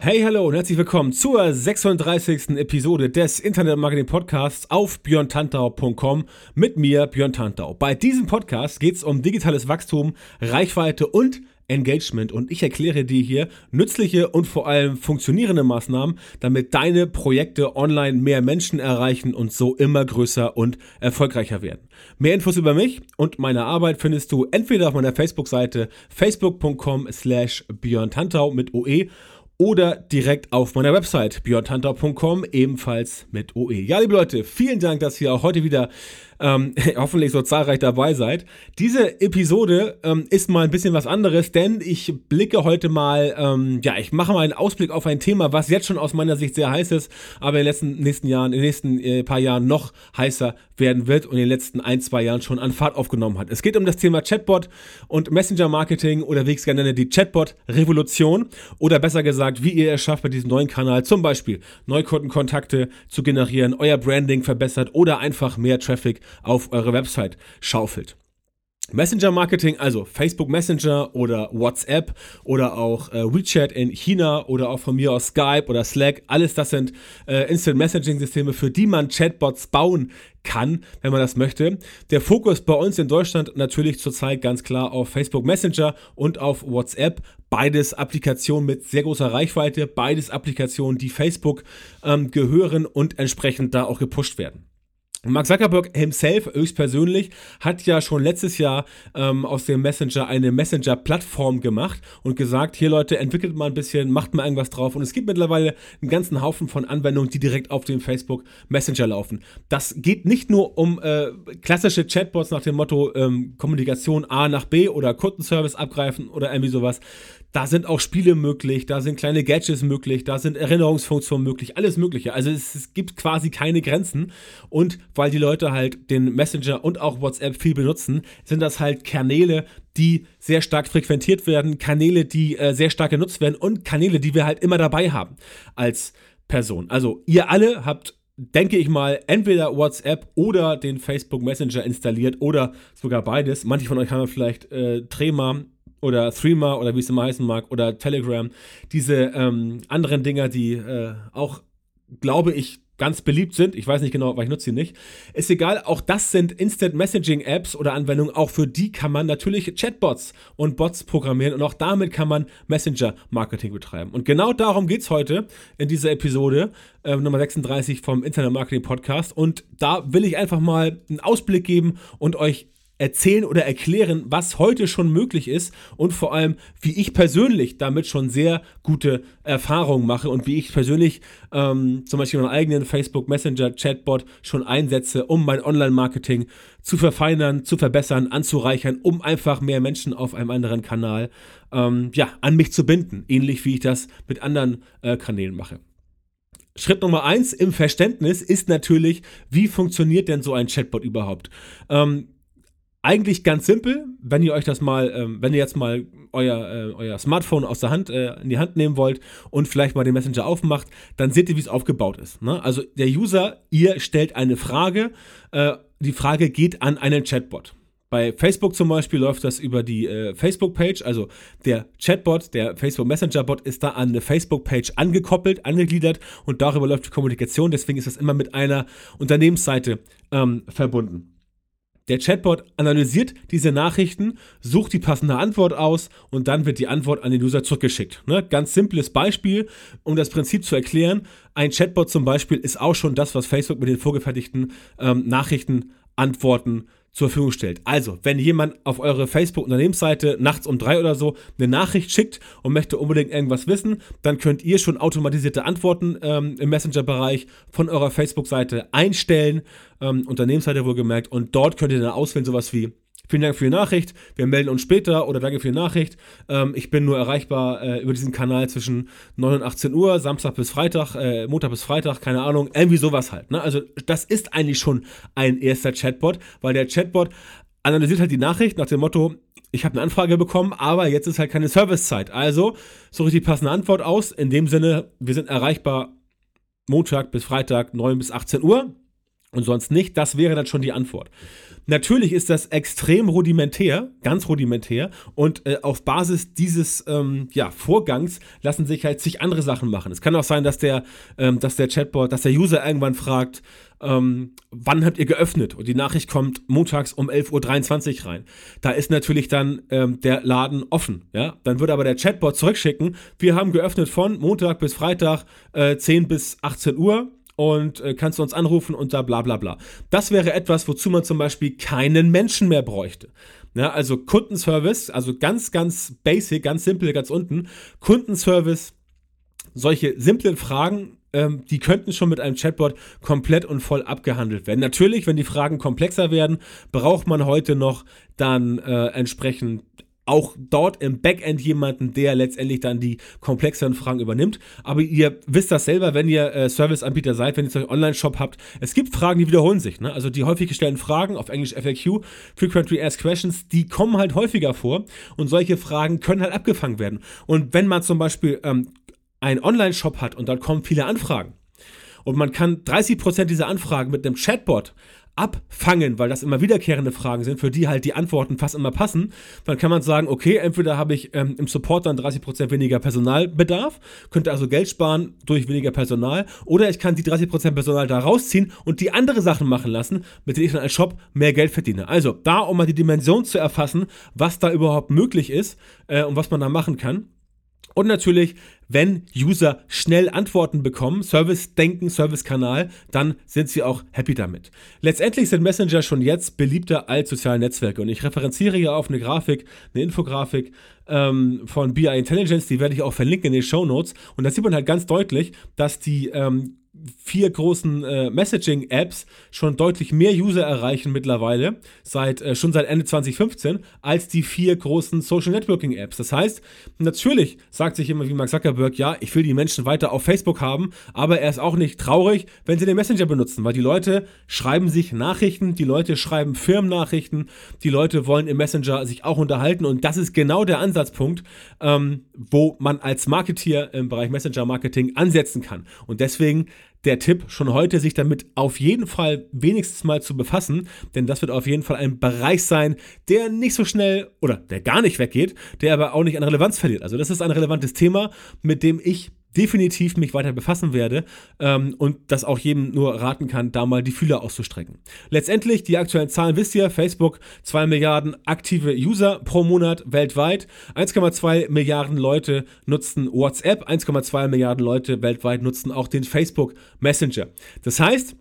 Hey, hallo und herzlich willkommen zur 36. Episode des Internet Marketing Podcasts auf björntantau.com mit mir, Björn Tantau. Bei diesem Podcast geht es um digitales Wachstum, Reichweite und Engagement und ich erkläre dir hier nützliche und vor allem funktionierende Maßnahmen, damit deine Projekte online mehr Menschen erreichen und so immer größer und erfolgreicher werden. Mehr Infos über mich und meine Arbeit findest du entweder auf meiner Facebook-Seite facebook.com slash Björn Tantau mit OE oder direkt auf meiner Website björntantau.com, ebenfalls mit OE. Ja, liebe Leute, vielen Dank, dass ihr auch heute wieder ähm, hoffentlich so zahlreich dabei seid. Diese Episode ähm, ist mal ein bisschen was anderes, denn ich blicke heute mal, ähm, ja, ich mache mal einen Ausblick auf ein Thema, was jetzt schon aus meiner Sicht sehr heiß ist, aber in den letzten nächsten Jahren, in den nächsten äh, paar Jahren noch heißer werden wird und in den letzten ein, zwei Jahren schon an Fahrt aufgenommen hat. Es geht um das Thema Chatbot und Messenger-Marketing oder wie ich es gerne nenne, die Chatbot-Revolution oder besser gesagt, wie ihr es schafft, bei diesem neuen Kanal zum Beispiel Neukundenkontakte zu generieren, euer Branding verbessert oder einfach mehr Traffic auf eure Website schaufelt. Messenger Marketing, also Facebook Messenger oder WhatsApp oder auch äh, WeChat in China oder auch von mir aus Skype oder Slack, alles das sind äh, Instant Messaging Systeme, für die man Chatbots bauen kann, wenn man das möchte. Der Fokus bei uns in Deutschland natürlich zurzeit ganz klar auf Facebook Messenger und auf WhatsApp. Beides Applikationen mit sehr großer Reichweite, beides Applikationen, die Facebook ähm, gehören und entsprechend da auch gepusht werden. Mark Zuckerberg himself höchstpersönlich hat ja schon letztes Jahr ähm, aus dem Messenger eine Messenger-Plattform gemacht und gesagt, hier Leute, entwickelt mal ein bisschen, macht mal irgendwas drauf. Und es gibt mittlerweile einen ganzen Haufen von Anwendungen, die direkt auf dem Facebook Messenger laufen. Das geht nicht nur um äh, klassische Chatbots nach dem Motto ähm, Kommunikation A nach B oder Kundenservice abgreifen oder irgendwie sowas, da sind auch Spiele möglich, da sind kleine Gadgets möglich, da sind Erinnerungsfunktionen möglich, alles Mögliche. Also es, es, gibt quasi keine Grenzen. Und weil die Leute halt den Messenger und auch WhatsApp viel benutzen, sind das halt Kanäle, die sehr stark frequentiert werden, Kanäle, die äh, sehr stark genutzt werden und Kanäle, die wir halt immer dabei haben als Person. Also ihr alle habt denke ich mal, entweder WhatsApp oder den Facebook Messenger installiert oder sogar beides. Manche von euch haben vielleicht äh, Trema oder Threema oder wie es immer heißen mag oder Telegram, diese ähm, anderen Dinger, die äh, auch, glaube ich, ganz beliebt sind. Ich weiß nicht genau, weil ich nutze sie nicht. Ist egal, auch das sind Instant Messaging Apps oder Anwendungen. Auch für die kann man natürlich Chatbots und Bots programmieren und auch damit kann man Messenger Marketing betreiben. Und genau darum geht es heute in dieser Episode äh, Nummer 36 vom Internet Marketing Podcast. Und da will ich einfach mal einen Ausblick geben und euch erzählen oder erklären, was heute schon möglich ist und vor allem, wie ich persönlich damit schon sehr gute Erfahrungen mache und wie ich persönlich ähm, zum Beispiel meinen eigenen Facebook Messenger Chatbot schon einsetze, um mein Online-Marketing zu verfeinern, zu verbessern, anzureichern, um einfach mehr Menschen auf einem anderen Kanal ähm, ja, an mich zu binden, ähnlich wie ich das mit anderen äh, Kanälen mache. Schritt Nummer eins im Verständnis ist natürlich, wie funktioniert denn so ein Chatbot überhaupt? Ähm, eigentlich ganz simpel, wenn ihr euch das mal, ähm, wenn ihr jetzt mal euer, äh, euer Smartphone aus der Hand äh, in die Hand nehmen wollt und vielleicht mal den Messenger aufmacht, dann seht ihr, wie es aufgebaut ist. Ne? Also der User, ihr stellt eine Frage, äh, die Frage geht an einen Chatbot. Bei Facebook zum Beispiel läuft das über die äh, Facebook-Page, also der Chatbot, der Facebook Messenger-Bot ist da an eine Facebook-Page angekoppelt, angegliedert und darüber läuft die Kommunikation. Deswegen ist das immer mit einer Unternehmensseite ähm, verbunden. Der Chatbot analysiert diese Nachrichten, sucht die passende Antwort aus und dann wird die Antwort an den User zurückgeschickt. Ne? Ganz simples Beispiel, um das Prinzip zu erklären. Ein Chatbot zum Beispiel ist auch schon das, was Facebook mit den vorgefertigten ähm, Nachrichten antworten zur Verfügung stellt. Also, wenn jemand auf eure Facebook-Unternehmensseite nachts um drei oder so eine Nachricht schickt und möchte unbedingt irgendwas wissen, dann könnt ihr schon automatisierte Antworten ähm, im Messenger-Bereich von eurer Facebook-Seite einstellen, ähm, Unternehmensseite wohlgemerkt, und dort könnt ihr dann auswählen, sowas wie Vielen Dank für die Nachricht. Wir melden uns später oder danke für die Nachricht. Ähm, ich bin nur erreichbar äh, über diesen Kanal zwischen 9 und 18 Uhr, Samstag bis Freitag, äh, Montag bis Freitag, keine Ahnung, irgendwie sowas halt. Ne? Also das ist eigentlich schon ein erster Chatbot, weil der Chatbot analysiert halt die Nachricht nach dem Motto, ich habe eine Anfrage bekommen, aber jetzt ist halt keine Servicezeit. Also suche ich die passende Antwort aus. In dem Sinne, wir sind erreichbar Montag bis Freitag 9 bis 18 Uhr und sonst nicht. Das wäre dann schon die Antwort. Natürlich ist das extrem rudimentär, ganz rudimentär und äh, auf Basis dieses ähm, ja, Vorgangs lassen sich halt zig andere Sachen machen. Es kann auch sein, dass der, ähm, dass der Chatbot, dass der User irgendwann fragt, ähm, wann habt ihr geöffnet? Und die Nachricht kommt montags um 11.23 Uhr rein. Da ist natürlich dann ähm, der Laden offen. Ja? Dann würde aber der Chatbot zurückschicken, wir haben geöffnet von Montag bis Freitag äh, 10 bis 18 Uhr und äh, kannst du uns anrufen und da bla bla bla. Das wäre etwas, wozu man zum Beispiel keinen Menschen mehr bräuchte. Ja, also Kundenservice, also ganz, ganz basic, ganz simpel, ganz unten. Kundenservice, solche simplen Fragen, ähm, die könnten schon mit einem Chatbot komplett und voll abgehandelt werden. Natürlich, wenn die Fragen komplexer werden, braucht man heute noch dann äh, entsprechend auch dort im Backend jemanden, der letztendlich dann die komplexeren Fragen übernimmt. Aber ihr wisst das selber, wenn ihr äh, Serviceanbieter seid, wenn ihr euch Online-Shop habt. Es gibt Fragen, die wiederholen sich. Ne? Also die häufig gestellten Fragen, auf Englisch FAQ, Frequently Asked Questions, die kommen halt häufiger vor. Und solche Fragen können halt abgefangen werden. Und wenn man zum Beispiel ähm, einen Online-Shop hat und dann kommen viele Anfragen, und man kann 30% dieser Anfragen mit einem Chatbot abfangen, weil das immer wiederkehrende Fragen sind, für die halt die Antworten fast immer passen, dann kann man sagen, okay, entweder habe ich ähm, im Support dann 30% weniger Personalbedarf, könnte also Geld sparen durch weniger Personal, oder ich kann die 30% Personal da rausziehen und die andere Sachen machen lassen, mit denen ich dann als Shop mehr Geld verdiene. Also da, um mal die Dimension zu erfassen, was da überhaupt möglich ist äh, und was man da machen kann. Und natürlich, wenn User schnell Antworten bekommen, Service-Denken, Service-Kanal, dann sind sie auch happy damit. Letztendlich sind Messenger schon jetzt beliebter als soziale Netzwerke. Und ich referenziere hier auf eine Grafik, eine Infografik ähm, von BI Intelligence, die werde ich auch verlinken in den Show Notes. Und da sieht man halt ganz deutlich, dass die ähm, vier großen äh, Messaging-Apps schon deutlich mehr User erreichen mittlerweile, seit, äh, schon seit Ende 2015, als die vier großen Social Networking-Apps. Das heißt, natürlich sagt sich immer wie Mark Zuckerberg, ja, ich will die Menschen weiter auf Facebook haben, aber er ist auch nicht traurig, wenn sie den Messenger benutzen, weil die Leute schreiben sich Nachrichten, die Leute schreiben Firmennachrichten, die Leute wollen im Messenger sich auch unterhalten und das ist genau der Ansatzpunkt, ähm, wo man als Marketeer im Bereich Messenger-Marketing ansetzen kann. Und deswegen der Tipp, schon heute sich damit auf jeden Fall wenigstens mal zu befassen, denn das wird auf jeden Fall ein Bereich sein, der nicht so schnell oder der gar nicht weggeht, der aber auch nicht an Relevanz verliert. Also das ist ein relevantes Thema, mit dem ich definitiv mich weiter befassen werde ähm, und das auch jedem nur raten kann, da mal die Fühler auszustrecken. Letztendlich, die aktuellen Zahlen wisst ihr, Facebook 2 Milliarden aktive User pro Monat weltweit, 1,2 Milliarden Leute nutzen WhatsApp, 1,2 Milliarden Leute weltweit nutzen auch den Facebook Messenger. Das heißt,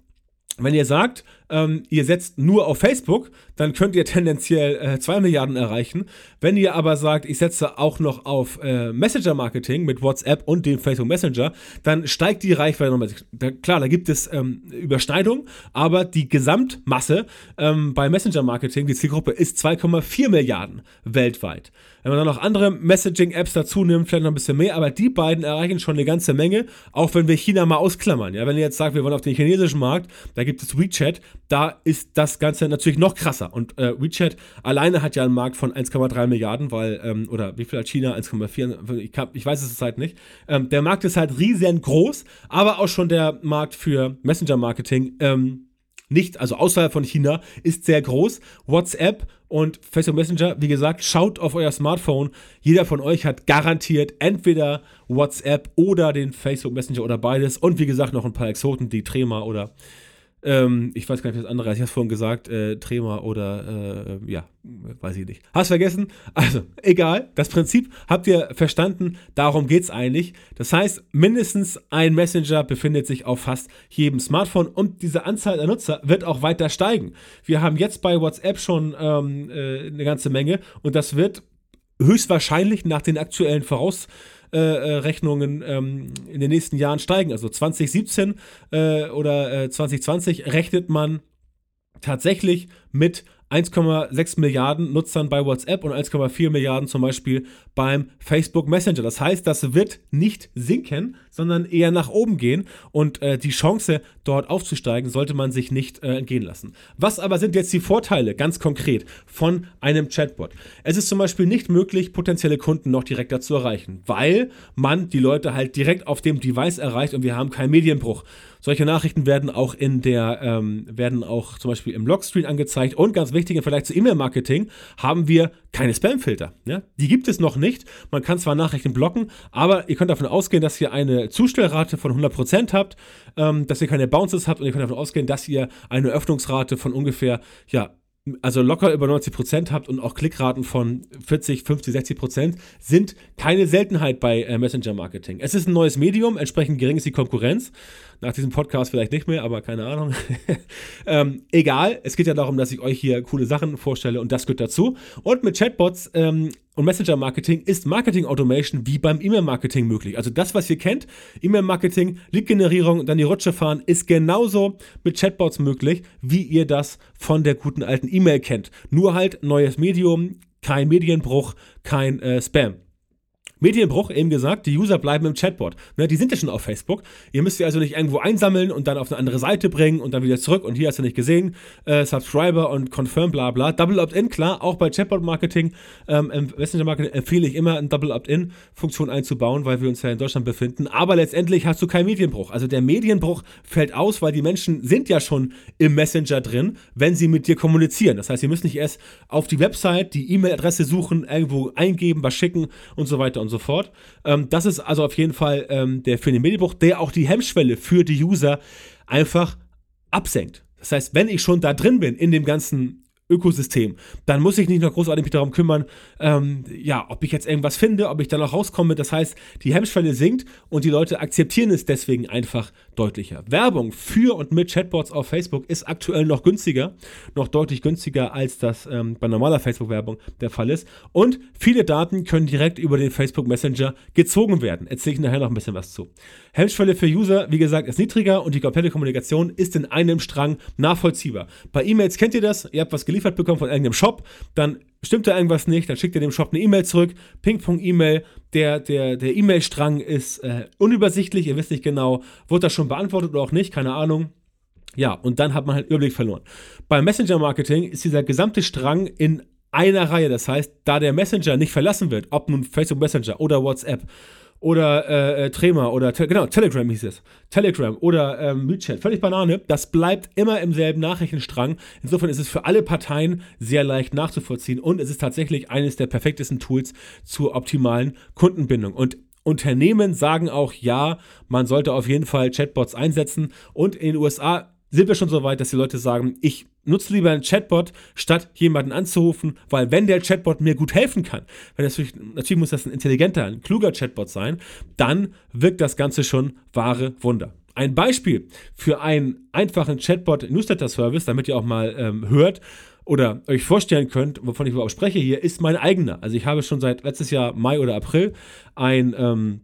wenn ihr sagt, ähm, ihr setzt nur auf Facebook, dann könnt ihr tendenziell 2 äh, Milliarden erreichen. Wenn ihr aber sagt, ich setze auch noch auf äh, Messenger-Marketing mit WhatsApp und dem Facebook Messenger, dann steigt die Reichweite nochmal. Da, klar, da gibt es ähm, Überschneidungen, aber die Gesamtmasse ähm, bei Messenger-Marketing, die Zielgruppe, ist 2,4 Milliarden weltweit. Wenn man dann noch andere Messaging-Apps dazu nimmt, vielleicht noch ein bisschen mehr, aber die beiden erreichen schon eine ganze Menge, auch wenn wir China mal ausklammern. Ja, wenn ihr jetzt sagt, wir wollen auf den chinesischen Markt, da gibt es WeChat, da ist das Ganze natürlich noch krasser. Und äh, WeChat alleine hat ja einen Markt von 1,3 Milliarden, weil, ähm, oder wie viel hat China? 1,4, ich, ich, weiß es halt nicht. Ähm, der Markt ist halt riesengroß, aber auch schon der Markt für Messenger-Marketing. Ähm, nicht, also außerhalb von China, ist sehr groß. WhatsApp und Facebook Messenger, wie gesagt, schaut auf euer Smartphone. Jeder von euch hat garantiert entweder WhatsApp oder den Facebook Messenger oder beides. Und wie gesagt, noch ein paar Exoten, die Trema oder ähm, ich weiß gar nicht, was andere heißt. Ich habe vorhin gesagt, äh, Trema oder, äh, ja, weiß ich nicht. Hast vergessen? Also, egal. Das Prinzip habt ihr verstanden. Darum geht es eigentlich. Das heißt, mindestens ein Messenger befindet sich auf fast jedem Smartphone und diese Anzahl der Nutzer wird auch weiter steigen. Wir haben jetzt bei WhatsApp schon ähm, äh, eine ganze Menge und das wird höchstwahrscheinlich nach den aktuellen Voraus äh, äh, Rechnungen ähm, in den nächsten Jahren steigen. Also 2017 äh, oder 2020 rechnet man tatsächlich mit 1,6 Milliarden Nutzern bei WhatsApp und 1,4 Milliarden zum Beispiel beim Facebook Messenger. Das heißt, das wird nicht sinken, sondern eher nach oben gehen und äh, die Chance, dort aufzusteigen, sollte man sich nicht äh, entgehen lassen. Was aber sind jetzt die Vorteile ganz konkret von einem Chatbot? Es ist zum Beispiel nicht möglich, potenzielle Kunden noch direkter zu erreichen, weil man die Leute halt direkt auf dem Device erreicht und wir haben keinen Medienbruch. Solche Nachrichten werden auch in der, ähm, werden auch zum Beispiel im Logscreen angezeigt. Und ganz wichtig im Vergleich zu E-Mail-Marketing haben wir keine Spam-Filter. Ja? Die gibt es noch nicht. Man kann zwar Nachrichten blocken, aber ihr könnt davon ausgehen, dass ihr eine Zustellrate von 100% habt, ähm, dass ihr keine Bounces habt und ihr könnt davon ausgehen, dass ihr eine Öffnungsrate von ungefähr, ja, also locker über 90 Prozent habt und auch Klickraten von 40, 50, 60 Prozent, sind keine Seltenheit bei äh, Messenger-Marketing. Es ist ein neues Medium, entsprechend gering ist die Konkurrenz. Nach diesem Podcast vielleicht nicht mehr, aber keine Ahnung. ähm, egal, es geht ja darum, dass ich euch hier coole Sachen vorstelle und das gehört dazu. Und mit Chatbots ähm, und Messenger-Marketing ist Marketing-Automation wie beim E-Mail-Marketing möglich. Also das, was ihr kennt, E-Mail-Marketing, Lead-Generierung, dann die Rutsche fahren, ist genauso mit Chatbots möglich, wie ihr das von der guten alten E-Mail kennt. Nur halt neues Medium, kein Medienbruch, kein äh, Spam. Medienbruch, eben gesagt, die User bleiben im Chatbot. Ne, die sind ja schon auf Facebook. Ihr müsst sie also nicht irgendwo einsammeln und dann auf eine andere Seite bringen und dann wieder zurück und hier hast du nicht gesehen, äh, Subscriber und Confirm, bla bla. Double Opt-in, klar, auch bei Chatbot-Marketing, ähm, Messenger-Marketing empfehle ich immer, eine Double Opt-in-Funktion einzubauen, weil wir uns ja in Deutschland befinden. Aber letztendlich hast du keinen Medienbruch. Also der Medienbruch fällt aus, weil die Menschen sind ja schon im Messenger drin, wenn sie mit dir kommunizieren. Das heißt, sie müssen nicht erst auf die Website die E-Mail-Adresse suchen, irgendwo eingeben, was schicken und so weiter und und so fort. Ähm, das ist also auf jeden Fall ähm, der Medienbruch, der auch die Hemmschwelle für die User einfach absenkt. Das heißt, wenn ich schon da drin bin in dem ganzen Ökosystem. Dann muss ich nicht noch großartig mich darum kümmern, ähm, ja, ob ich jetzt irgendwas finde, ob ich da noch rauskomme. Das heißt, die Hemmschwelle sinkt und die Leute akzeptieren es deswegen einfach deutlicher. Werbung für und mit Chatbots auf Facebook ist aktuell noch günstiger, noch deutlich günstiger, als das ähm, bei normaler Facebook-Werbung der Fall ist. Und viele Daten können direkt über den Facebook Messenger gezogen werden. Erzähle ich nachher noch ein bisschen was zu. Hemmschwelle für User, wie gesagt, ist niedriger und die komplette Kommunikation ist in einem Strang nachvollziehbar. Bei E-Mails kennt ihr das, ihr habt was geliefert bekommen von irgendeinem Shop, dann stimmt da irgendwas nicht, dann schickt ihr dem Shop eine E-Mail zurück, Ping-Pong-E-Mail, der der der E-Mail-Strang ist äh, unübersichtlich, ihr wisst nicht genau, wurde das schon beantwortet oder auch nicht, keine Ahnung. Ja, und dann hat man halt Überblick verloren. Beim Messenger-Marketing ist dieser gesamte Strang in einer Reihe. Das heißt, da der Messenger nicht verlassen wird, ob nun Facebook Messenger oder WhatsApp oder äh, äh, Trema oder te genau, Telegram hieß es. Telegram oder ähm, WeChat, völlig Banane. Das bleibt immer im selben Nachrichtenstrang. Insofern ist es für alle Parteien sehr leicht nachzuvollziehen und es ist tatsächlich eines der perfektesten Tools zur optimalen Kundenbindung. Und Unternehmen sagen auch, ja, man sollte auf jeden Fall Chatbots einsetzen. Und in den USA sind wir schon so weit, dass die Leute sagen, ich nutze lieber einen Chatbot, statt jemanden anzurufen, weil wenn der Chatbot mir gut helfen kann, das natürlich, natürlich muss das ein intelligenter, ein kluger Chatbot sein, dann wirkt das Ganze schon wahre Wunder. Ein Beispiel für einen einfachen Chatbot-Newsletter-Service, damit ihr auch mal ähm, hört, oder euch vorstellen könnt, wovon ich überhaupt spreche hier, ist mein eigener. Also ich habe schon seit letztes Jahr Mai oder April ein ähm,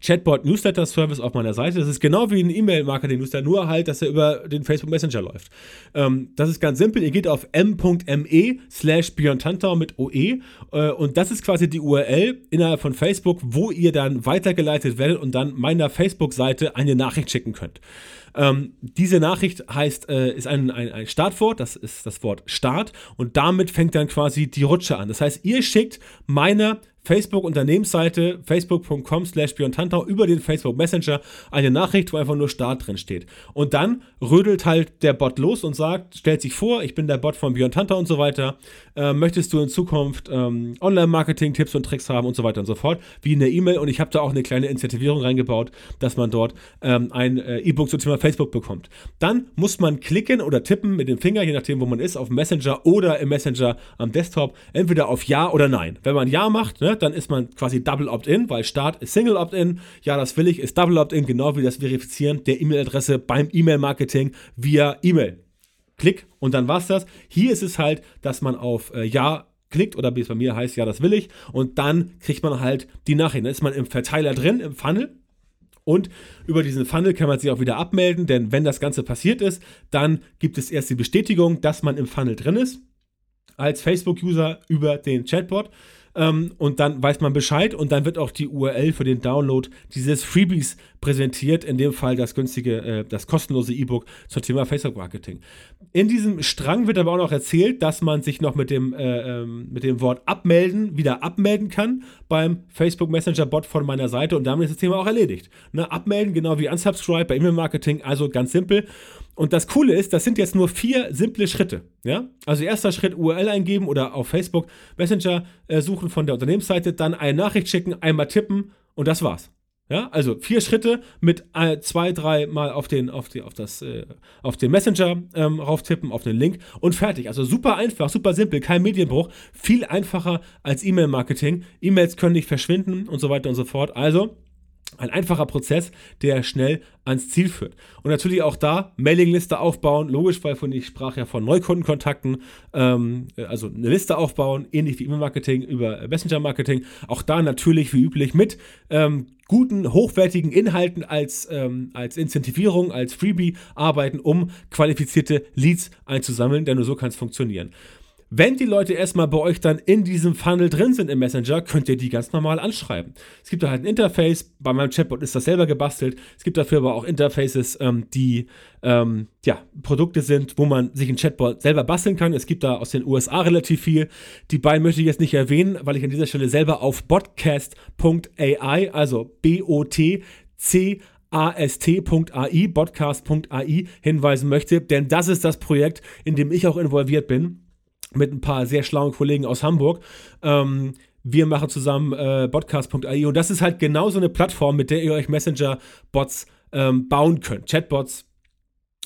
Chatbot Newsletter Service auf meiner Seite. Das ist genau wie ein E-Mail-Marketing Newsletter, nur halt, dass er über den Facebook Messenger läuft. Ähm, das ist ganz simpel. Ihr geht auf m.me slash mit OE äh, und das ist quasi die URL innerhalb von Facebook, wo ihr dann weitergeleitet werdet und dann meiner Facebook-Seite eine Nachricht schicken könnt. Ähm, diese Nachricht heißt, äh, ist ein, ein, ein Startwort, das ist das Wort Start und damit fängt dann quasi die Rutsche an. Das heißt, ihr schickt meiner Facebook-Unternehmensseite facebook.com slash über den Facebook Messenger eine Nachricht, wo einfach nur Start drin steht. Und dann rödelt halt der Bot los und sagt, stellt sich vor, ich bin der Bot von Björn Tanta und so weiter. Äh, möchtest du in Zukunft ähm, Online-Marketing-Tipps und Tricks haben und so weiter und so fort, wie in der E-Mail. Und ich habe da auch eine kleine Incentivierung reingebaut, dass man dort ähm, ein äh, E-Book zum Thema Facebook bekommt. Dann muss man klicken oder tippen mit dem Finger, je nachdem, wo man ist, auf Messenger oder im Messenger am Desktop, entweder auf Ja oder Nein. Wenn man Ja macht, ne, dann ist man quasi Double Opt-in, weil Start ist Single Opt-in. Ja, das will ich, ist Double Opt-in, genau wie das Verifizieren der E-Mail-Adresse beim E-Mail-Marketing via E-Mail. Klick und dann war's das. Hier ist es halt, dass man auf äh, Ja klickt oder wie es bei mir heißt, ja, das will ich und dann kriegt man halt die Nachricht. Dann ist man im Verteiler drin, im Funnel und über diesen Funnel kann man sich auch wieder abmelden, denn wenn das Ganze passiert ist, dann gibt es erst die Bestätigung, dass man im Funnel drin ist. als Facebook-User über den Chatbot. Ähm, und dann weiß man Bescheid und dann wird auch die URL für den Download dieses Freebies präsentiert, in dem Fall das günstige, äh, das kostenlose E-Book zum Thema Facebook Marketing. In diesem Strang wird aber auch noch erzählt, dass man sich noch mit dem, äh, ähm, mit dem Wort abmelden wieder abmelden kann beim Facebook Messenger Bot von meiner Seite und damit ist das Thema auch erledigt. Ne, abmelden, genau wie unsubscribe bei E-Mail Marketing, also ganz simpel. Und das Coole ist, das sind jetzt nur vier simple Schritte. Ja? Also erster Schritt URL eingeben oder auf Facebook Messenger äh, suchen von der Unternehmensseite, dann eine Nachricht schicken, einmal tippen und das war's. Ja, also vier Schritte mit äh, zwei, drei Mal auf den, auf die, auf das, äh, auf den Messenger ähm, rauftippen, auf den Link und fertig. Also super einfach, super simpel, kein Medienbruch, viel einfacher als E-Mail-Marketing. E-Mails können nicht verschwinden und so weiter und so fort. Also ein einfacher Prozess, der schnell ans Ziel führt. Und natürlich auch da Mailingliste aufbauen, logisch, weil von ich sprach ja von Neukundenkontakten, ähm, also eine Liste aufbauen, ähnlich wie E-Mail-Marketing über Messenger-Marketing. Auch da natürlich wie üblich mit ähm, guten, hochwertigen Inhalten als, ähm, als Incentivierung, als Freebie arbeiten, um qualifizierte Leads einzusammeln, denn nur so kann es funktionieren. Wenn die Leute erstmal bei euch dann in diesem Funnel drin sind im Messenger, könnt ihr die ganz normal anschreiben. Es gibt da halt ein Interface, bei meinem Chatbot ist das selber gebastelt. Es gibt dafür aber auch Interfaces, ähm, die ähm, ja, Produkte sind, wo man sich ein Chatbot selber basteln kann. Es gibt da aus den USA relativ viel. Die beiden möchte ich jetzt nicht erwähnen, weil ich an dieser Stelle selber auf podcast.ai, also B-O-T-C ast.ai, podcast.ai hinweisen möchte, denn das ist das Projekt, in dem ich auch involviert bin mit ein paar sehr schlauen Kollegen aus Hamburg. Ähm, wir machen zusammen äh, podcast.ai und das ist halt genau so eine Plattform, mit der ihr euch Messenger-Bots ähm, bauen könnt. Chatbots,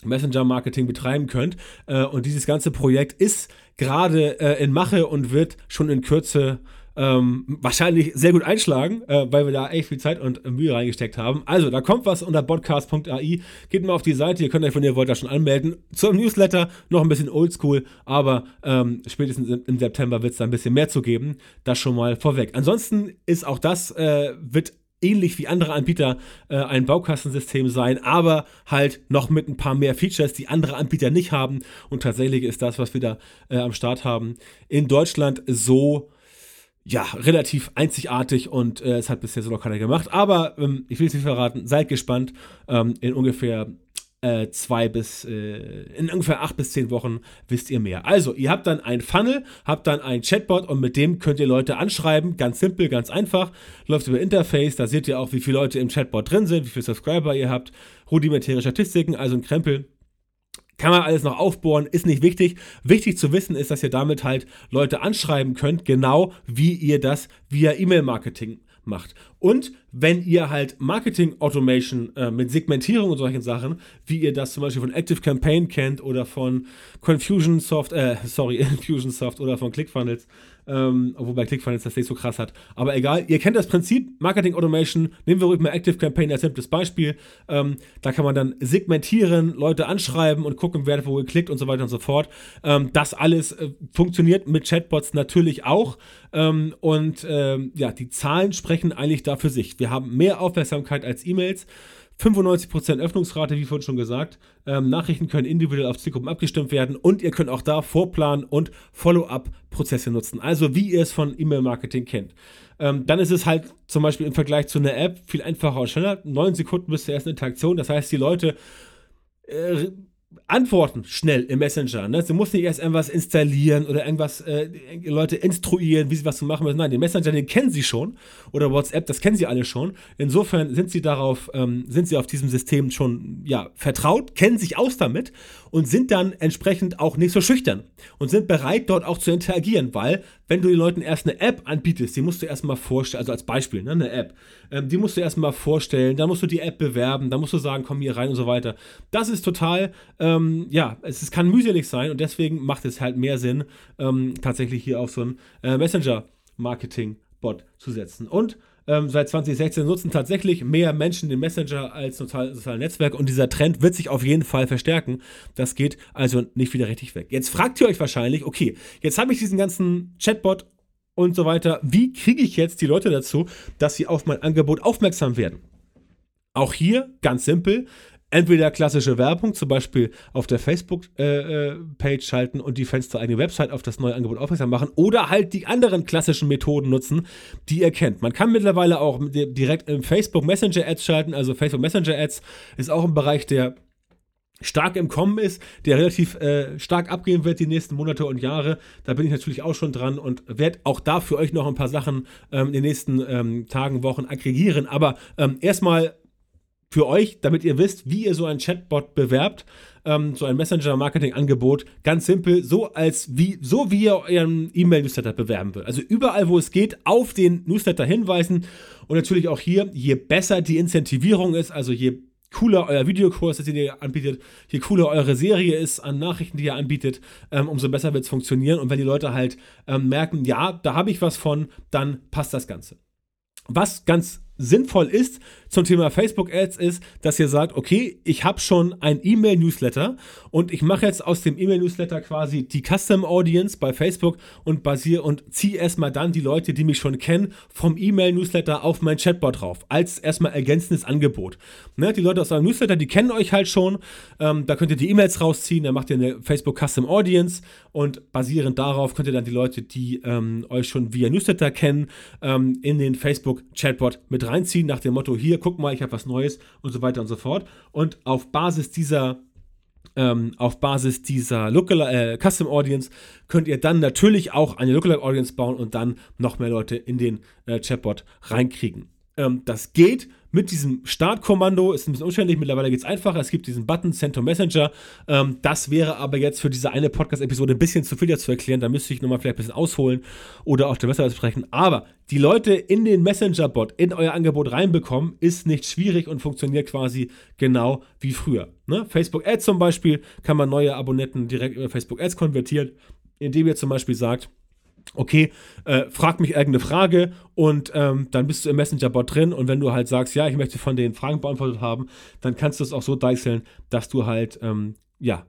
Messenger-Marketing betreiben könnt. Äh, und dieses ganze Projekt ist gerade äh, in Mache und wird schon in Kürze ähm, wahrscheinlich sehr gut einschlagen, äh, weil wir da echt viel Zeit und Mühe reingesteckt haben. Also, da kommt was unter podcast.ai. Geht mal auf die Seite, ihr könnt euch, wenn ihr wollt, da schon anmelden. Zum Newsletter noch ein bisschen oldschool, aber ähm, spätestens im September wird es da ein bisschen mehr zu geben. Das schon mal vorweg. Ansonsten ist auch das, äh, wird ähnlich wie andere Anbieter äh, ein Baukastensystem sein, aber halt noch mit ein paar mehr Features, die andere Anbieter nicht haben. Und tatsächlich ist das, was wir da äh, am Start haben, in Deutschland so ja, relativ einzigartig und äh, es hat bisher so noch keiner gemacht. Aber ähm, ich will es nicht verraten, seid gespannt. Ähm, in ungefähr äh, zwei bis, äh, in ungefähr acht bis zehn Wochen wisst ihr mehr. Also, ihr habt dann ein Funnel, habt dann ein Chatbot und mit dem könnt ihr Leute anschreiben. Ganz simpel, ganz einfach. Läuft über Interface, da seht ihr auch, wie viele Leute im Chatbot drin sind, wie viele Subscriber ihr habt, rudimentäre Statistiken, also ein Krempel. Kann man alles noch aufbohren, ist nicht wichtig. Wichtig zu wissen ist, dass ihr damit halt Leute anschreiben könnt, genau wie ihr das via E-Mail-Marketing macht. Und wenn ihr halt Marketing Automation äh, mit Segmentierung und solchen Sachen, wie ihr das zum Beispiel von Active Campaign kennt oder von Confusionsoft, äh, sorry, Infusionsoft oder von ClickFunnels, ähm, wobei ClickFunnels das nicht so krass hat. Aber egal, ihr kennt das Prinzip, Marketing Automation, nehmen wir ruhig mal Active Campaign als simples Beispiel. Ähm, da kann man dann segmentieren, Leute anschreiben und gucken, wer hat wo geklickt und so weiter und so fort. Ähm, das alles äh, funktioniert mit Chatbots natürlich auch. Ähm, und ähm, ja, die Zahlen sprechen eigentlich da für sich. Wir haben mehr Aufmerksamkeit als E-Mails. 95% Öffnungsrate, wie vorhin schon gesagt. Ähm, Nachrichten können individuell auf Zielgruppen abgestimmt werden und ihr könnt auch da Vorplan- und Follow-up-Prozesse nutzen. Also wie ihr es von E-Mail-Marketing kennt. Ähm, dann ist es halt zum Beispiel im Vergleich zu einer App viel einfacher und schneller. Neun Sekunden bis zur ersten Interaktion. Das heißt, die Leute äh, antworten schnell im Messenger. Ne? Sie muss nicht erst irgendwas installieren oder irgendwas äh, Leute instruieren, wie sie was zu machen müssen. Nein, den Messenger, den kennen sie schon. Oder WhatsApp, das kennen sie alle schon. Insofern sind sie darauf, ähm, sind sie auf diesem System schon ja, vertraut, kennen sich aus damit und sind dann entsprechend auch nicht so schüchtern und sind bereit, dort auch zu interagieren, weil wenn du den Leuten erst eine App anbietest, die musst du erstmal vorstellen, also als Beispiel, ne, eine App, ähm, die musst du erstmal vorstellen, dann musst du die App bewerben, dann musst du sagen, komm hier rein und so weiter. Das ist total, ähm, ja, es, es, kann mühselig sein und deswegen macht es halt mehr Sinn, ähm, tatsächlich hier auf so ein äh, Messenger-Marketing-Bot zu setzen. Und ähm, seit 2016 nutzen tatsächlich mehr Menschen den Messenger als soziales Netzwerk und dieser Trend wird sich auf jeden Fall verstärken. Das geht also nicht wieder richtig weg. Jetzt fragt ihr euch wahrscheinlich, okay, jetzt habe ich diesen ganzen Chatbot und so weiter. Wie kriege ich jetzt die Leute dazu, dass sie auf mein Angebot aufmerksam werden? Auch hier ganz simpel. Entweder klassische Werbung, zum Beispiel auf der Facebook-Page äh, äh schalten und die Fenster eine Website auf das neue Angebot aufmerksam machen oder halt die anderen klassischen Methoden nutzen, die ihr kennt. Man kann mittlerweile auch direkt im Facebook Messenger Ads schalten, also Facebook Messenger Ads ist auch ein Bereich, der stark im Kommen ist, der relativ äh, stark abgehen wird die nächsten Monate und Jahre. Da bin ich natürlich auch schon dran und werde auch da für euch noch ein paar Sachen ähm, in den nächsten ähm, Tagen, Wochen aggregieren. Aber ähm, erstmal für euch, damit ihr wisst, wie ihr so ein Chatbot bewerbt, ähm, so ein Messenger-Marketing-Angebot, ganz simpel, so als wie, so wie ihr euren E-Mail-Newsletter bewerben würdet. Also überall, wo es geht, auf den Newsletter hinweisen und natürlich auch hier, je besser die Incentivierung ist, also je cooler euer Videokurs ist, den ihr anbietet, je cooler eure Serie ist an Nachrichten, die ihr anbietet, ähm, umso besser wird es funktionieren. Und wenn die Leute halt ähm, merken, ja, da habe ich was von, dann passt das Ganze. Was ganz sinnvoll ist zum Thema Facebook Ads ist, dass ihr sagt, okay, ich habe schon ein E-Mail-Newsletter und ich mache jetzt aus dem E-Mail-Newsletter quasi die Custom Audience bei Facebook und basiere und ziehe erstmal dann die Leute, die mich schon kennen, vom E-Mail-Newsletter auf mein Chatbot drauf, als erstmal ergänzendes Angebot. Ne, die Leute aus eurem Newsletter, die kennen euch halt schon, ähm, da könnt ihr die E-Mails rausziehen, dann macht ihr eine Facebook Custom Audience und basierend darauf könnt ihr dann die Leute, die ähm, euch schon via Newsletter kennen, ähm, in den Facebook Chatbot mit reinziehen, nach dem Motto, hier, guck mal, ich habe was Neues und so weiter und so fort. Und auf Basis dieser ähm, auf Basis dieser Local, äh, Custom Audience könnt ihr dann natürlich auch eine Lookalike Audience bauen und dann noch mehr Leute in den äh, Chatbot reinkriegen. Ähm, das geht mit diesem Startkommando, ist ein bisschen umständlich, mittlerweile geht es einfacher. Es gibt diesen Button Send to Messenger. Ähm, das wäre aber jetzt für diese eine Podcast-Episode ein bisschen zu viel dazu erklären. Da müsste ich nochmal vielleicht ein bisschen ausholen oder auch der Website sprechen. Aber die Leute in den Messenger-Bot, in euer Angebot reinbekommen, ist nicht schwierig und funktioniert quasi genau wie früher. Ne? Facebook Ads zum Beispiel kann man neue Abonnenten direkt über Facebook Ads konvertieren, indem ihr zum Beispiel sagt, okay, äh, frag mich irgendeine Frage und ähm, dann bist du im Messenger-Bot drin und wenn du halt sagst, ja, ich möchte von den Fragen beantwortet haben, dann kannst du es auch so deichseln, dass du halt, ähm, ja,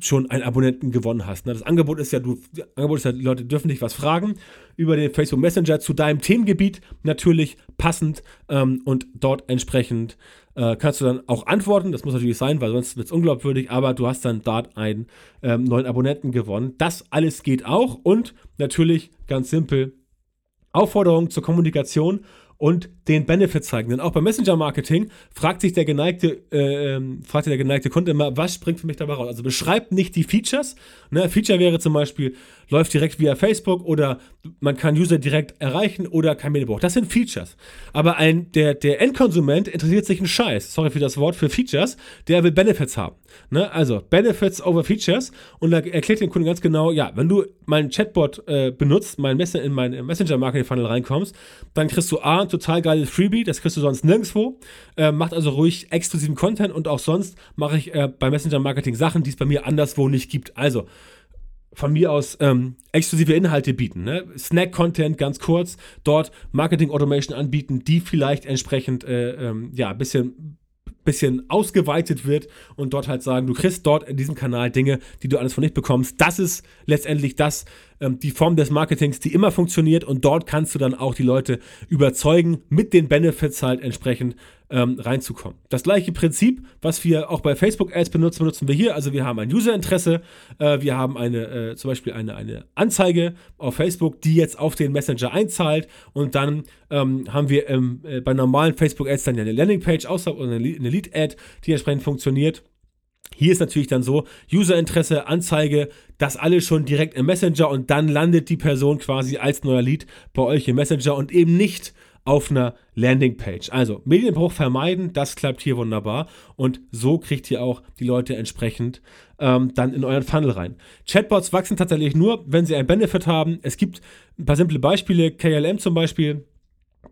schon einen Abonnenten gewonnen hast. Ne? Das Angebot ist ja, du, Angebot ist ja, die Leute dürfen dich was fragen über den Facebook Messenger zu deinem Themengebiet, natürlich passend ähm, und dort entsprechend äh, kannst du dann auch antworten. Das muss natürlich sein, weil sonst wird es unglaubwürdig, aber du hast dann dort einen ähm, neuen Abonnenten gewonnen. Das alles geht auch und natürlich ganz simpel Aufforderung zur Kommunikation und den Benefit zeigen. Denn auch beim Messenger-Marketing fragt sich der geneigte, äh, fragt der geneigte Kunde immer, was springt für mich dabei raus? Also beschreibt nicht die Features. Ne? Feature wäre zum Beispiel, läuft direkt via Facebook oder man kann User direkt erreichen oder kein Medienbuch. Das sind Features. Aber ein, der, der Endkonsument interessiert sich einen Scheiß, sorry für das Wort, für Features, der will Benefits haben. Ne? Also Benefits over Features und da erklärt den Kunden ganz genau, ja, wenn du meinen Chatbot äh, benutzt, mein Messer in meinen Messenger-Marketing-Funnel reinkommst, dann kriegst du A, ein total geiles Freebie, das kriegst du sonst nirgendwo. Äh, macht also ruhig exklusiven Content und auch sonst mache ich äh, bei Messenger-Marketing Sachen, die es bei mir anderswo nicht gibt. Also von mir aus ähm, exklusive Inhalte bieten. Ne? Snack-Content ganz kurz, dort Marketing-Automation anbieten, die vielleicht entsprechend äh, ähm, ja, ein bisschen bisschen ausgeweitet wird und dort halt sagen, du kriegst dort in diesem Kanal Dinge, die du alles von nicht bekommst. Das ist letztendlich das, ähm, die Form des Marketings, die immer funktioniert und dort kannst du dann auch die Leute überzeugen, mit den Benefits halt entsprechend ähm, reinzukommen. Das gleiche Prinzip, was wir auch bei Facebook Ads benutzen, benutzen wir hier. Also wir haben ein Userinteresse, äh, wir haben eine, äh, zum Beispiel eine, eine Anzeige auf Facebook, die jetzt auf den Messenger einzahlt und dann ähm, haben wir ähm, äh, bei normalen Facebook Ads dann ja eine Landingpage außer oder eine Lead Ad, die entsprechend funktioniert. Hier ist natürlich dann so, Userinteresse, Anzeige, das alles schon direkt im Messenger und dann landet die Person quasi als neuer Lead bei euch im Messenger und eben nicht auf einer Landingpage. Also Medienbruch vermeiden, das klappt hier wunderbar und so kriegt ihr auch die Leute entsprechend ähm, dann in euren Funnel rein. Chatbots wachsen tatsächlich nur, wenn sie einen Benefit haben. Es gibt ein paar simple Beispiele, KLM zum Beispiel,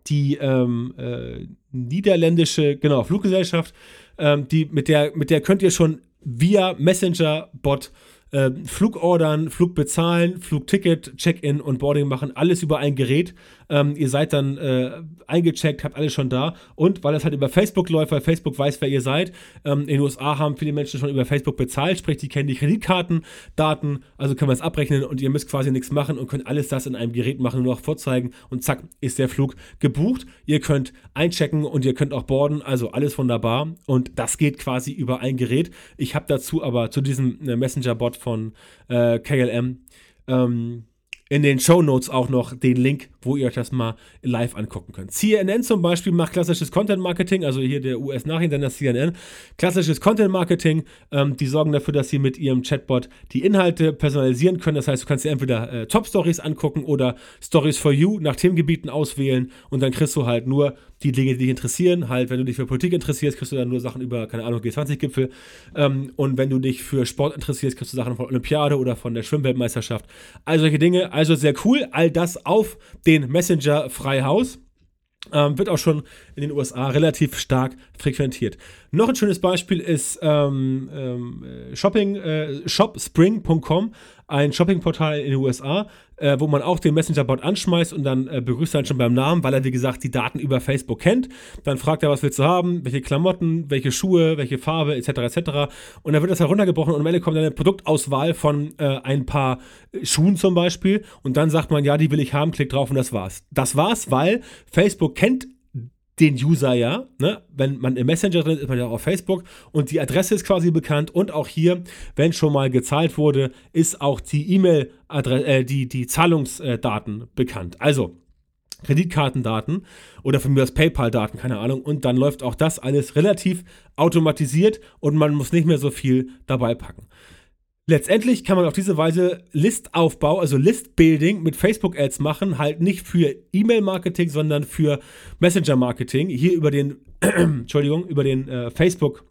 die ähm, äh, niederländische, genau, Fluggesellschaft, ähm, die, mit, der, mit der könnt ihr schon via Messenger-Bot äh, Flug ordern, Flug bezahlen, Flugticket, Check-in und Boarding machen, alles über ein Gerät. Ähm, ihr seid dann äh, eingecheckt, habt alles schon da. Und weil das halt über Facebook läuft, weil Facebook weiß, wer ihr seid. Ähm, in den USA haben viele Menschen schon über Facebook bezahlt, sprich, die kennen die Kreditkartendaten, also können wir es abrechnen und ihr müsst quasi nichts machen und könnt alles das in einem Gerät machen, nur noch vorzeigen und zack, ist der Flug gebucht. Ihr könnt einchecken und ihr könnt auch boarden, also alles wunderbar. Und das geht quasi über ein Gerät. Ich habe dazu aber zu diesem äh, Messenger-Bot von äh, KLM ähm, in den Show Notes auch noch den Link, wo ihr euch das mal live angucken könnt. CNN zum Beispiel macht klassisches Content Marketing, also hier der US-Nachrichtensender CNN, klassisches Content Marketing. Ähm, die sorgen dafür, dass sie mit ihrem Chatbot die Inhalte personalisieren können. Das heißt, du kannst dir entweder äh, Top Stories angucken oder Stories for You nach Themengebieten auswählen und dann kriegst du halt nur die Dinge, die dich interessieren. Halt, wenn du dich für Politik interessierst, kriegst du dann nur Sachen über, keine Ahnung, G20-Gipfel. Ähm, und wenn du dich für Sport interessierst, kriegst du Sachen von Olympiade oder von der Schwimmweltmeisterschaft. All solche Dinge. Also sehr cool. All das auf den Messenger Freihaus. Ähm, wird auch schon in den USA relativ stark frequentiert. Noch ein schönes Beispiel ist ähm, ähm, Shopping, äh, shopspring.com, ein Shoppingportal in den USA, äh, wo man auch den Messenger-Bot anschmeißt und dann äh, begrüßt er schon beim Namen, weil er, wie gesagt, die Daten über Facebook kennt. Dann fragt er, was willst du haben, welche Klamotten, welche Schuhe, welche Farbe, etc., etc. Und dann wird das heruntergebrochen und am Ende kommt dann eine Produktauswahl von äh, ein paar Schuhen zum Beispiel. Und dann sagt man, ja, die will ich haben, klick drauf und das war's. Das war's, weil Facebook kennt den User ja. Ne? Wenn man im Messenger drin ist, ist man ja auch auf Facebook und die Adresse ist quasi bekannt und auch hier, wenn schon mal gezahlt wurde, ist auch die E-Mail-Adresse, äh, die, die Zahlungsdaten bekannt. Also Kreditkartendaten oder von mir aus PayPal-Daten, keine Ahnung. Und dann läuft auch das alles relativ automatisiert und man muss nicht mehr so viel dabei packen. Letztendlich kann man auf diese Weise Listaufbau, also List-Building mit Facebook-Ads machen, halt nicht für E-Mail-Marketing, sondern für Messenger-Marketing. Hier über den, Entschuldigung, über den äh, Facebook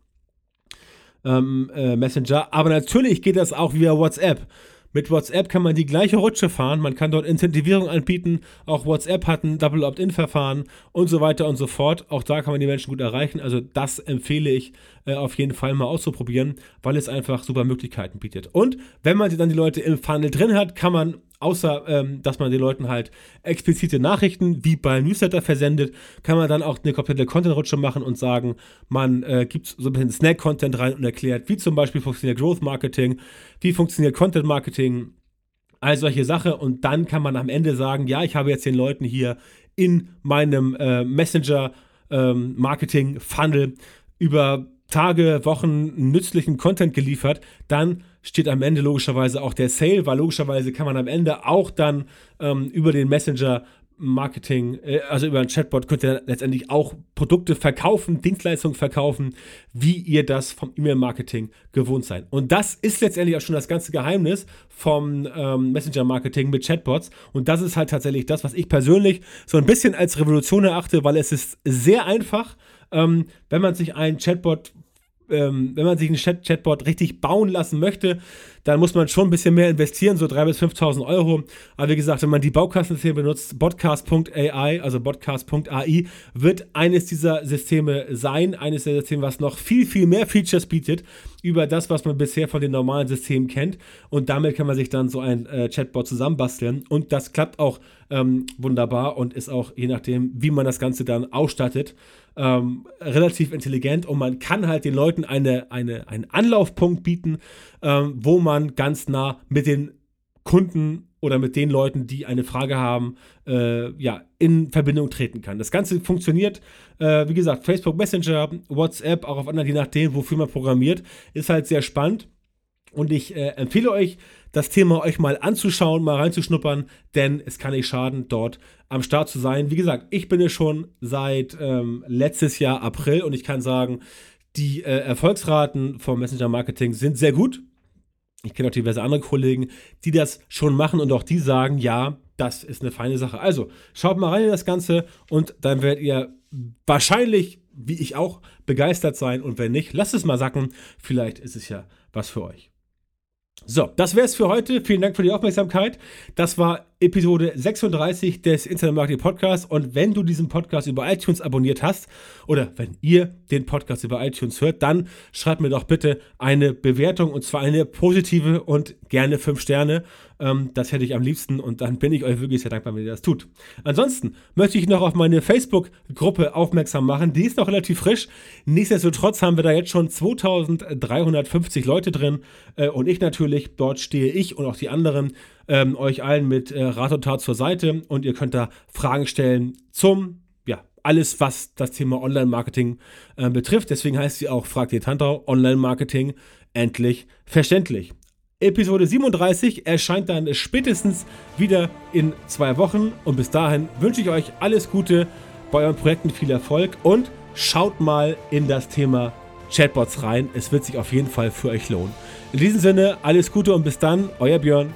ähm, äh, Messenger. Aber natürlich geht das auch via WhatsApp. Mit WhatsApp kann man die gleiche Rutsche fahren, man kann dort Incentivierung anbieten, auch WhatsApp hat ein Double Opt-in-Verfahren und so weiter und so fort. Auch da kann man die Menschen gut erreichen. Also das empfehle ich äh, auf jeden Fall mal auszuprobieren, weil es einfach super Möglichkeiten bietet. Und wenn man dann die Leute im Funnel drin hat, kann man außer ähm, dass man den Leuten halt explizite Nachrichten wie bei Newsletter versendet, kann man dann auch eine komplette Content-Rutsche machen und sagen, man äh, gibt so ein bisschen Snack-Content rein und erklärt, wie zum Beispiel funktioniert Growth Marketing, wie funktioniert Content Marketing, all solche Sachen und dann kann man am Ende sagen, ja, ich habe jetzt den Leuten hier in meinem äh, Messenger ähm, über Tage, Wochen nützlichen Content geliefert, dann steht am Ende logischerweise auch der Sale, weil logischerweise kann man am Ende auch dann ähm, über den Messenger Marketing, äh, also über ein Chatbot könnt ihr letztendlich auch Produkte verkaufen, Dienstleistungen verkaufen, wie ihr das vom E-Mail-Marketing gewohnt seid. Und das ist letztendlich auch schon das ganze Geheimnis vom ähm, Messenger-Marketing mit Chatbots. Und das ist halt tatsächlich das, was ich persönlich so ein bisschen als Revolution erachte, weil es ist sehr einfach, ähm, wenn man sich ein Chatbot ähm, wenn man sich ein Chat Chatbot richtig bauen lassen möchte, dann muss man schon ein bisschen mehr investieren, so 3.000 bis 5.000 Euro. Aber wie gesagt, wenn man die Baukastensysteme benutzt, Podcast.ai, also Podcast.ai, wird eines dieser Systeme sein, eines der Systeme, was noch viel, viel mehr Features bietet über das, was man bisher von den normalen Systemen kennt. Und damit kann man sich dann so ein äh, Chatbot zusammenbasteln. Und das klappt auch ähm, wunderbar und ist auch, je nachdem, wie man das Ganze dann ausstattet, ähm, relativ intelligent und man kann halt den Leuten eine, eine, einen Anlaufpunkt bieten, ähm, wo man ganz nah mit den Kunden oder mit den Leuten, die eine Frage haben, äh, ja, in Verbindung treten kann. Das Ganze funktioniert, äh, wie gesagt, Facebook Messenger, WhatsApp, auch auf anderen, je nachdem, wofür man programmiert, ist halt sehr spannend. Und ich äh, empfehle euch, das Thema euch mal anzuschauen, mal reinzuschnuppern, denn es kann nicht schaden, dort am Start zu sein. Wie gesagt, ich bin es schon seit ähm, letztes Jahr April und ich kann sagen, die äh, Erfolgsraten vom Messenger Marketing sind sehr gut. Ich kenne auch diverse andere Kollegen, die das schon machen und auch die sagen, ja, das ist eine feine Sache. Also schaut mal rein in das Ganze und dann werdet ihr wahrscheinlich, wie ich auch, begeistert sein. Und wenn nicht, lasst es mal sacken. Vielleicht ist es ja was für euch. So, das wäre es für heute. Vielen Dank für die Aufmerksamkeit. Das war Episode 36 des Internet Marketing Podcasts. Und wenn du diesen Podcast über iTunes abonniert hast oder wenn ihr den Podcast über iTunes hört, dann schreibt mir doch bitte eine Bewertung und zwar eine positive und gerne 5 Sterne. Ähm, das hätte ich am liebsten und dann bin ich euch wirklich sehr dankbar, wenn ihr das tut. Ansonsten möchte ich noch auf meine Facebook-Gruppe aufmerksam machen. Die ist noch relativ frisch. Nichtsdestotrotz haben wir da jetzt schon 2350 Leute drin äh, und ich natürlich, dort stehe ich und auch die anderen ähm, euch allen mit äh, Rat und Tat zur Seite und ihr könnt da Fragen stellen zum, ja, alles, was das Thema Online-Marketing äh, betrifft. Deswegen heißt sie auch Fragt ihr Tantau, Online-Marketing endlich verständlich. Episode 37 erscheint dann spätestens wieder in zwei Wochen und bis dahin wünsche ich euch alles Gute bei euren Projekten, viel Erfolg und schaut mal in das Thema Chatbots rein. Es wird sich auf jeden Fall für euch lohnen. In diesem Sinne, alles Gute und bis dann, euer Björn.